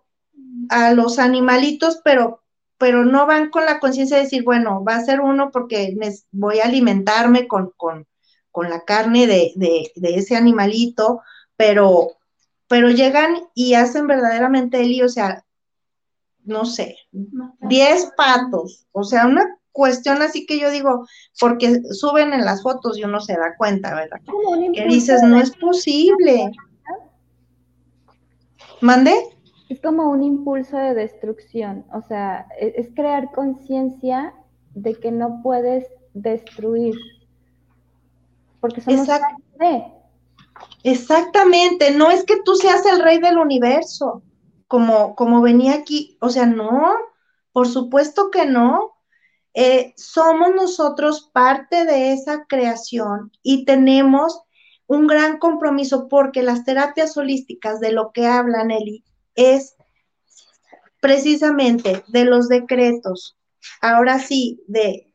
[SPEAKER 2] a los animalitos, pero, pero no van con la conciencia de decir, bueno, va a ser uno porque voy a alimentarme con, con, con la carne de, de, de, ese animalito, pero, pero llegan y hacen verdaderamente el, o sea, no sé, 10 patos, o sea, una cuestión así que yo digo, porque suben en las fotos y uno se da cuenta, ¿verdad? Que dices, no es posible. ¿Mande?
[SPEAKER 1] Es como un impulso de destrucción, o sea, e-, es, crear conciencia de que no puedes destruir, porque somos
[SPEAKER 2] Exactamente, no es que tú seas el rey del universo, como, como venía aquí. O sea, no, por supuesto que no. Eh, somos nosotros parte de esa creación y tenemos un gran compromiso porque las terapias holísticas de lo que habla Nelly es precisamente de los decretos. Ahora sí, de,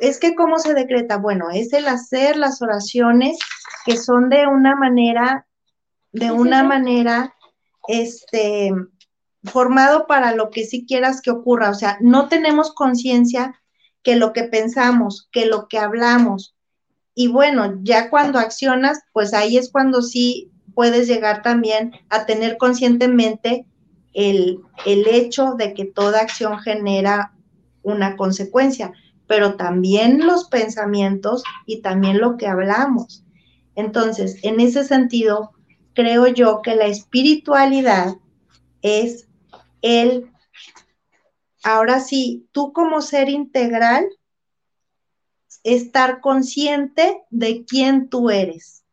[SPEAKER 2] es que cómo se decreta, bueno, es el hacer las oraciones que son de una manera, de una manera, este, formado para lo que sí quieras que ocurra. O sea, no tenemos conciencia que lo que pensamos, que lo que hablamos. Y bueno, ya cuando accionas, pues ahí es cuando sí puedes llegar también a tener conscientemente el, el hecho de que toda acción genera una consecuencia, pero también los pensamientos y también lo que hablamos. Entonces, en ese sentido, creo yo que la espiritualidad es el, ahora sí, tú como ser integral, estar consciente de quién tú eres.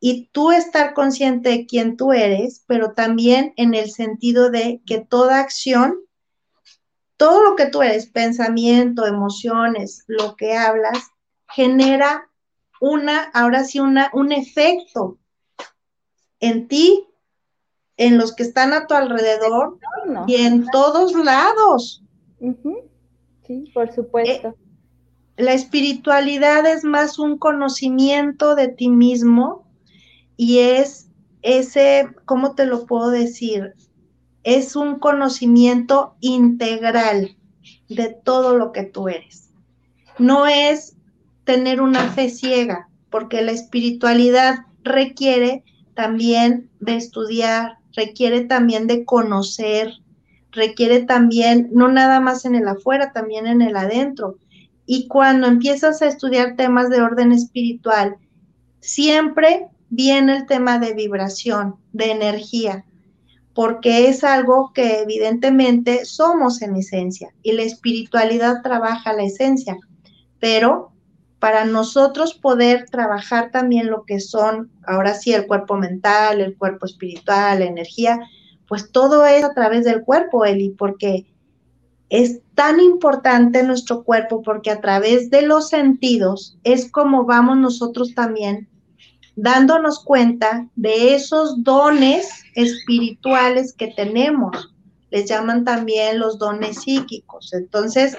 [SPEAKER 2] Y tú estar consciente de quién tú eres, pero también en el sentido de que toda acción, todo lo que tú eres, pensamiento, emociones, lo que hablas, genera una, ahora sí, una, un efecto en ti, en los que están a tu alrededor y en todos lados.
[SPEAKER 1] Sí, por supuesto. Eh,
[SPEAKER 2] la espiritualidad es más un conocimiento de ti mismo y es ese, ¿cómo te lo puedo decir? Es un conocimiento integral de todo lo que tú eres. No es tener una fe ciega, porque la espiritualidad requiere también de estudiar, requiere también de conocer, requiere también, no nada más en el afuera, también en el adentro. Y cuando empiezas a estudiar temas de orden espiritual, siempre viene el tema de vibración, de energía, porque es algo que evidentemente somos en esencia y la espiritualidad trabaja la esencia, pero para nosotros poder trabajar también lo que son, ahora sí, el cuerpo mental, el cuerpo espiritual, la energía, pues todo es a través del cuerpo, Eli, porque es tan importante nuestro cuerpo, porque a través de los sentidos es como vamos nosotros también dándonos cuenta de esos dones espirituales que tenemos. Les llaman también los dones psíquicos. Entonces,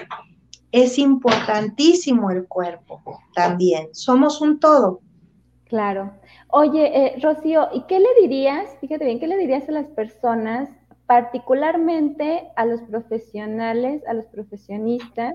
[SPEAKER 2] es importantísimo el cuerpo también. Somos un todo.
[SPEAKER 1] Claro. Oye, eh, Rocío, ¿y qué le dirías, fíjate bien, qué le dirías a las personas, particularmente a los profesionales, a los profesionistas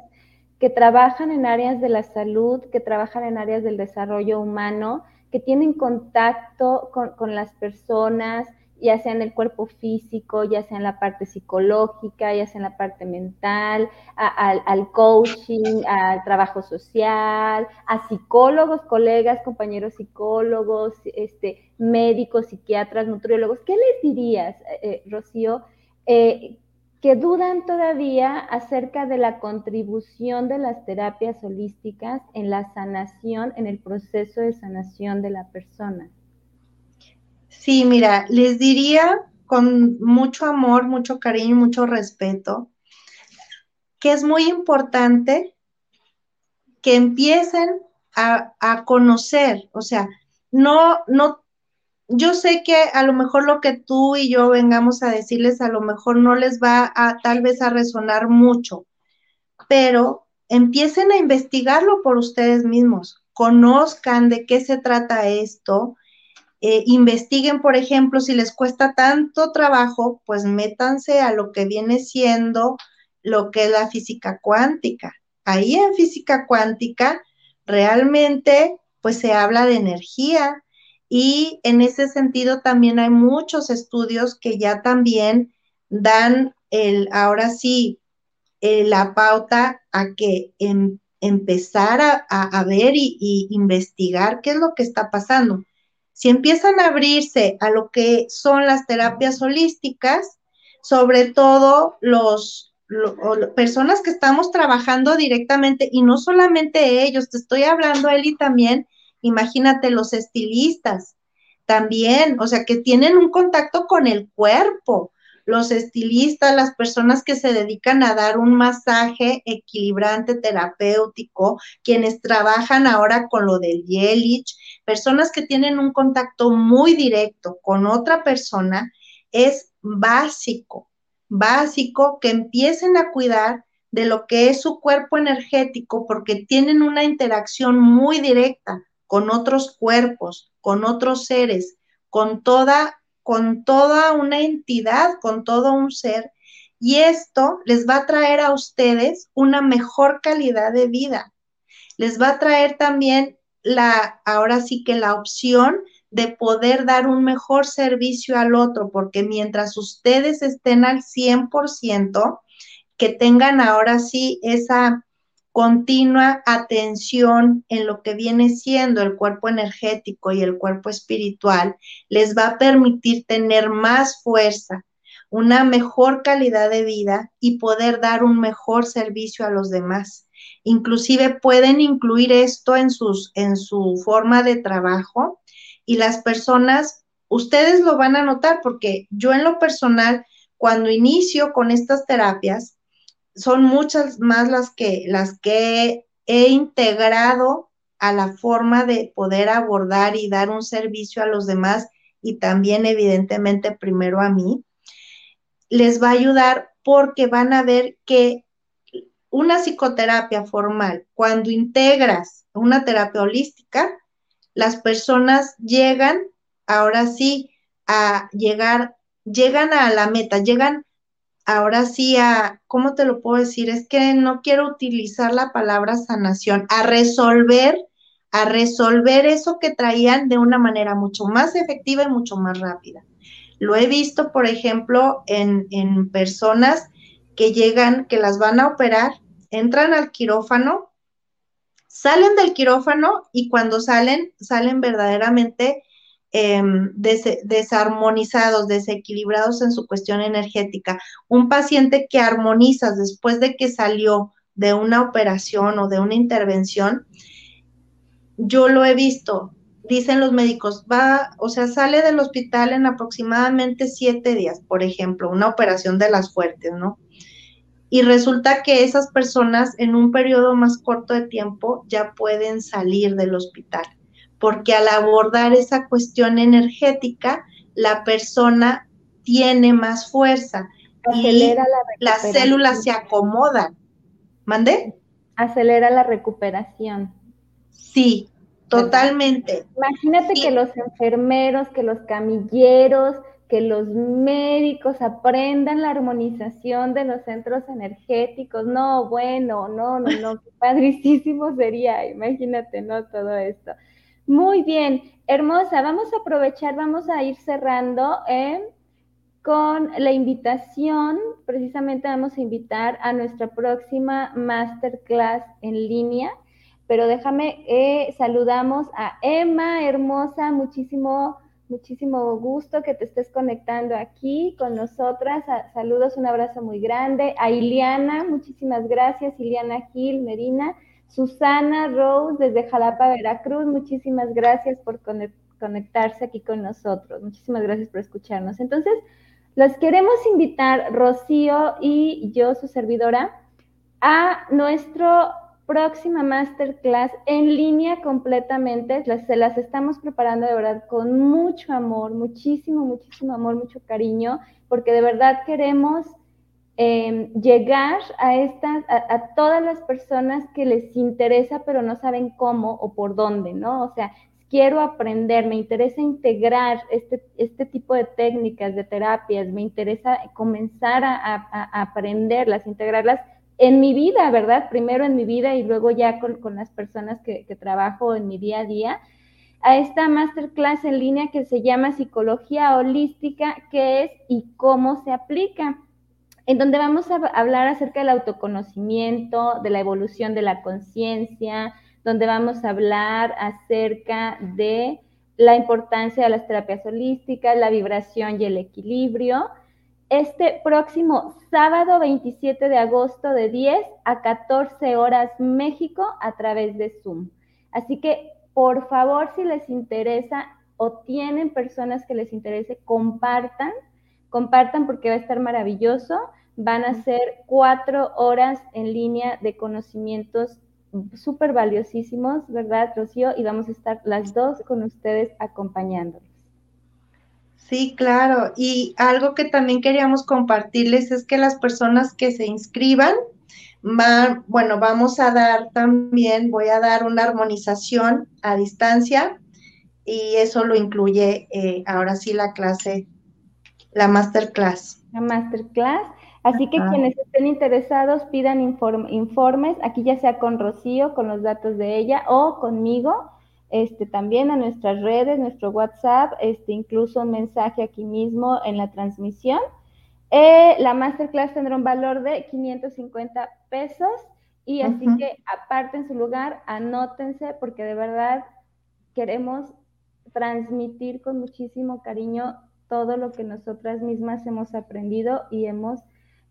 [SPEAKER 1] que trabajan en áreas de la salud, que trabajan en áreas del desarrollo humano, que tienen contacto con, con las personas, ya sea en el cuerpo físico, ya sea en la parte psicológica, ya sea en la parte mental, al coaching, al trabajo social, a psicólogos, colegas, compañeros psicólogos, este, médicos, psiquiatras, nutriólogos. ¿Qué les dirías, eh, eh, Rocío, eh, que dudan todavía acerca de la contribución de las terapias holísticas en la sanación, en el proceso de sanación de la persona?
[SPEAKER 2] Sí, mira, les diría con mucho amor, mucho cariño, mucho respeto, que es muy importante que empiecen a, a, conocer, o sea, no, no, yo sé que a lo mejor lo que tú y yo vengamos a decirles, a lo mejor no les va a tal vez a resonar mucho, pero empiecen a investigarlo por ustedes mismos, conozcan de qué se trata esto, eh, investiguen, por ejemplo, si les cuesta tanto trabajo, pues métanse a lo que viene siendo lo que es la física cuántica. Ahí en física cuántica realmente pues se habla de energía y en ese sentido también hay muchos estudios que ya también dan el, ahora sí, eh, la pauta a que em, empezar a, ver y, y investigar qué es lo que está pasando si empiezan a abrirse a lo que son las terapias holísticas, sobre todo los, personas que estamos trabajando directamente y no solamente ellos, te estoy hablando Eli también, imagínate los estilistas también, o sea, que tienen un contacto con el cuerpo, los estilistas, las personas que se dedican a dar un masaje equilibrante terapéutico, quienes trabajan ahora con lo del Yelich, personas que tienen un contacto muy directo con otra persona, es básico, básico que empiecen a cuidar de lo que es su cuerpo energético porque tienen una interacción muy directa con otros cuerpos, con otros seres, con toda con toda una entidad, con todo un ser, y esto les va a traer a ustedes una mejor calidad de vida. Les va a traer también la, ahora sí que la opción de poder dar un mejor servicio al otro, porque mientras ustedes estén al 100%, que tengan ahora sí esa continua atención en lo que viene siendo el cuerpo energético y el cuerpo espiritual, les va a permitir tener más fuerza, una mejor calidad de vida y poder dar un mejor servicio a los demás. Inclusive pueden incluir esto en, sus, en su forma de trabajo y las personas, ustedes lo van a notar porque yo en lo personal, cuando inicio con estas terapias, son muchas más las que, las que he integrado a la forma de poder abordar y dar un servicio a los demás y también evidentemente primero a mí, les va a ayudar porque van a ver que una psicoterapia formal, cuando integras una terapia holística, las personas llegan, ahora sí, a llegar, llegan a la meta, llegan ahora sí a, ¿cómo te lo puedo decir? Es que no quiero utilizar la palabra sanación, a resolver, a resolver eso que traían de una manera mucho más efectiva y mucho más rápida. Lo he visto, por ejemplo, en, en personas que llegan, que las van a operar, entran al quirófano, salen del quirófano y cuando salen, salen verdaderamente em, desarmonizados, desequilibrados en su cuestión energética. Un paciente que armonizas después de que salió de una operación o de una intervención, yo lo he visto, dicen los médicos, va, o sea, sale del hospital en aproximadamente siete días, por ejemplo, una operación de las fuertes, ¿no? Y resulta que esas personas en un periodo más corto de tiempo ya pueden salir del hospital, porque al abordar esa cuestión energética, la persona tiene más fuerza y las células se acomodan. ¿Mande?
[SPEAKER 1] Acelera la recuperación.
[SPEAKER 2] Sí, Totalmente.
[SPEAKER 1] Imagínate que los enfermeros, que los camilleros, que los médicos aprendan la armonización de los centros energéticos. No, bueno, no, no, no, qué padricísimo sería, imagínate, ¿no? Todo esto. Muy bien, hermosa, vamos a aprovechar, vamos a ir cerrando ¿eh? con la invitación, precisamente vamos a invitar a nuestra próxima masterclass en línea pero déjame, eh, saludamos a Emma, hermosa, muchísimo, muchísimo gusto que te estés conectando aquí con nosotras. saludos, un abrazo muy grande. A Iliana, muchísimas gracias, Iliana Gil, Medina. Susana Rose desde Jalapa, Veracruz, muchísimas gracias por conectarse aquí con nosotros. Muchísimas gracias por escucharnos. Entonces, los queremos invitar, Rocío y yo, su servidora, a nuestro próxima masterclass en línea completamente. se las estamos preparando de verdad con mucho amor, muchísimo, muchísimo amor, mucho cariño, porque de verdad queremos em, llegar a, estas, a, todas las personas que les interesa, pero no saben cómo o por dónde, ¿no? O sea, quiero aprender, me interesa integrar este, este tipo de técnicas, de terapias, me interesa comenzar a aprenderlas, integrarlas en mi vida, ¿verdad? Primero en mi vida y luego ya con, las personas que, trabajo en mi día a día, a esta masterclass en línea que se llama Psicología Holística, qué es y cómo se aplica, en donde vamos a hablar acerca del autoconocimiento, de la evolución de la conciencia, donde vamos a hablar acerca de la importancia de las terapias holísticas, la vibración y el equilibrio este próximo sábado 27 de agosto de 10 a 14 horas México a través de Zoom. Así que, por favor, si les interesa o tienen personas que les interese, compartan, compartan porque va a estar maravilloso. Van a ser cuatro horas en línea de conocimientos súper valiosísimos, ¿verdad, Rocío? Y vamos a estar las dos con ustedes acompañándolos.
[SPEAKER 2] Sí, claro. Y algo que también queríamos compartirles es que las personas que se inscriban, van, bueno, vamos a dar también, voy a dar una armonización a distancia y eso lo incluye eh, ahora sí la clase, la masterclass.
[SPEAKER 1] La masterclass. Así que quienes estén interesados pidan informes, aquí ya sea con Rocío, con los datos de ella o conmigo este, también a nuestras redes, nuestro WhatsApp, este, incluso un mensaje aquí mismo en la transmisión. Eh, la masterclass tendrá un valor de 550 pesos y así que aparte en su lugar, anótense porque de verdad queremos transmitir con muchísimo cariño todo lo que nosotras mismas hemos aprendido y hemos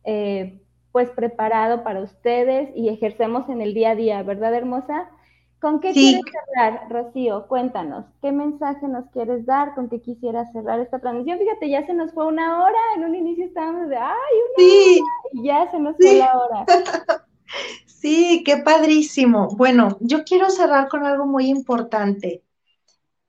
[SPEAKER 1] eh, pues preparado para ustedes y ejercemos en el día a día, ¿verdad, hermosa? ¿Con qué quieres cerrar, Rocío? Cuéntanos, ¿qué mensaje nos quieres dar? ¿Con qué quisieras cerrar esta transmisión? Fíjate, ya se nos fue una hora, en un inicio estábamos de, ay, una hora, y ya se nos fue la hora.
[SPEAKER 2] Sí, qué padrísimo. Bueno, yo quiero cerrar con algo muy importante.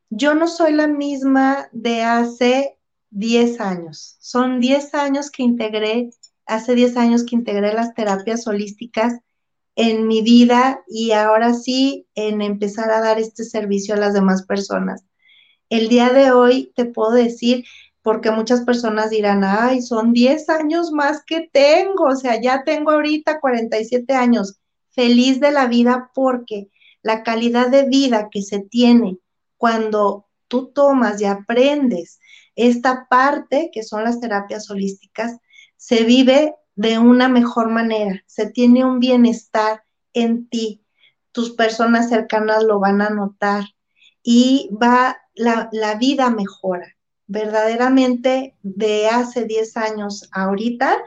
[SPEAKER 2] Yo no soy la misma de hace 10 años. Son 10 años que integré, hace 10 años que integré las terapias holísticas en mi vida y ahora sí en empezar a dar este servicio a las demás personas. El día de hoy te puedo decir, porque muchas personas dirán, ay, son 10 años más que tengo, o sea, ya tengo ahorita 47 años, feliz de la vida porque la calidad de vida que se tiene cuando tú tomas y aprendes esta parte, que son las terapias holísticas, se vive de una mejor manera, se tiene un bienestar en ti, tus personas cercanas lo van a notar y va, la, la vida mejora. Verdaderamente, de hace 10 años a ahorita,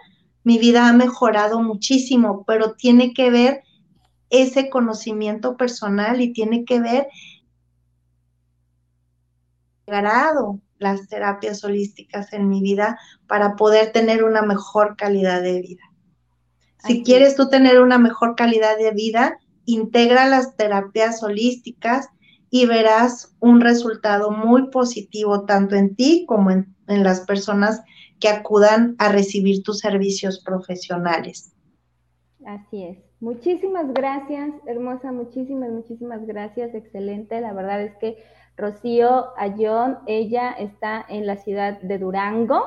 [SPEAKER 2] mi vida ha mejorado muchísimo, pero tiene que ver ese conocimiento personal y tiene que ver grado las terapias holísticas en mi vida para poder tener una mejor calidad de vida. Si quieres tú tener una mejor calidad de vida, integra las terapias holísticas y verás un resultado muy positivo tanto en ti como en, en las personas que acudan a recibir tus servicios profesionales.
[SPEAKER 1] Así es. Muchísimas gracias, hermosa, muchísimas, muchísimas gracias, excelente. La verdad es que Rocío Ayón, ella está en la ciudad de Durango,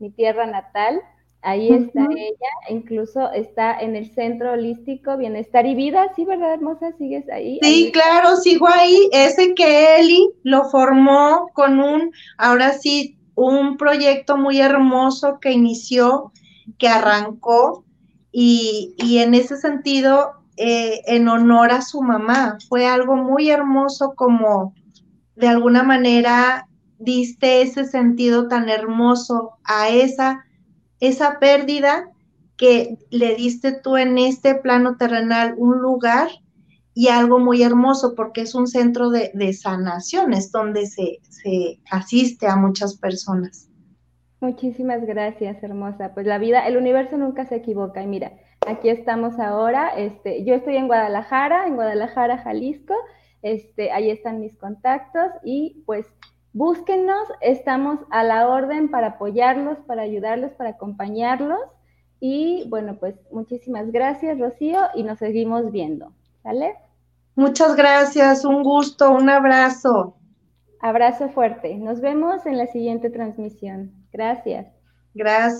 [SPEAKER 1] mi tierra natal. Ahí está ella, incluso está en el Centro Holístico Bienestar y Vida, ¿sí, verdad, hermosa? ¿Sigues ahí?
[SPEAKER 2] Sí, claro, sigo ahí. Ese que Eli lo formó con un, ahora sí, un proyecto muy hermoso que inició, que arrancó, y, y en ese sentido, eh, en honor a su mamá, fue algo muy hermoso como de alguna manera diste ese sentido tan hermoso a esa, esa pérdida que le diste tú en este plano terrenal un lugar y algo muy hermoso porque es un centro de, de sanaciones donde se, se asiste a muchas personas.
[SPEAKER 1] Muchísimas gracias, hermosa. Pues la vida, el universo nunca se equivoca. Y mira, aquí estamos ahora. Este, yo estoy en Guadalajara, en Guadalajara, Jalisco, este, ahí están mis contactos y pues búsquenos, estamos a la orden para apoyarlos, para ayudarlos, para acompañarlos. Y bueno, pues muchísimas gracias, Rocío, y nos seguimos viendo. ¿Sale?
[SPEAKER 2] Muchas gracias, un gusto, un abrazo.
[SPEAKER 1] Abrazo fuerte. Nos vemos en la siguiente transmisión. Gracias.
[SPEAKER 2] Gracias.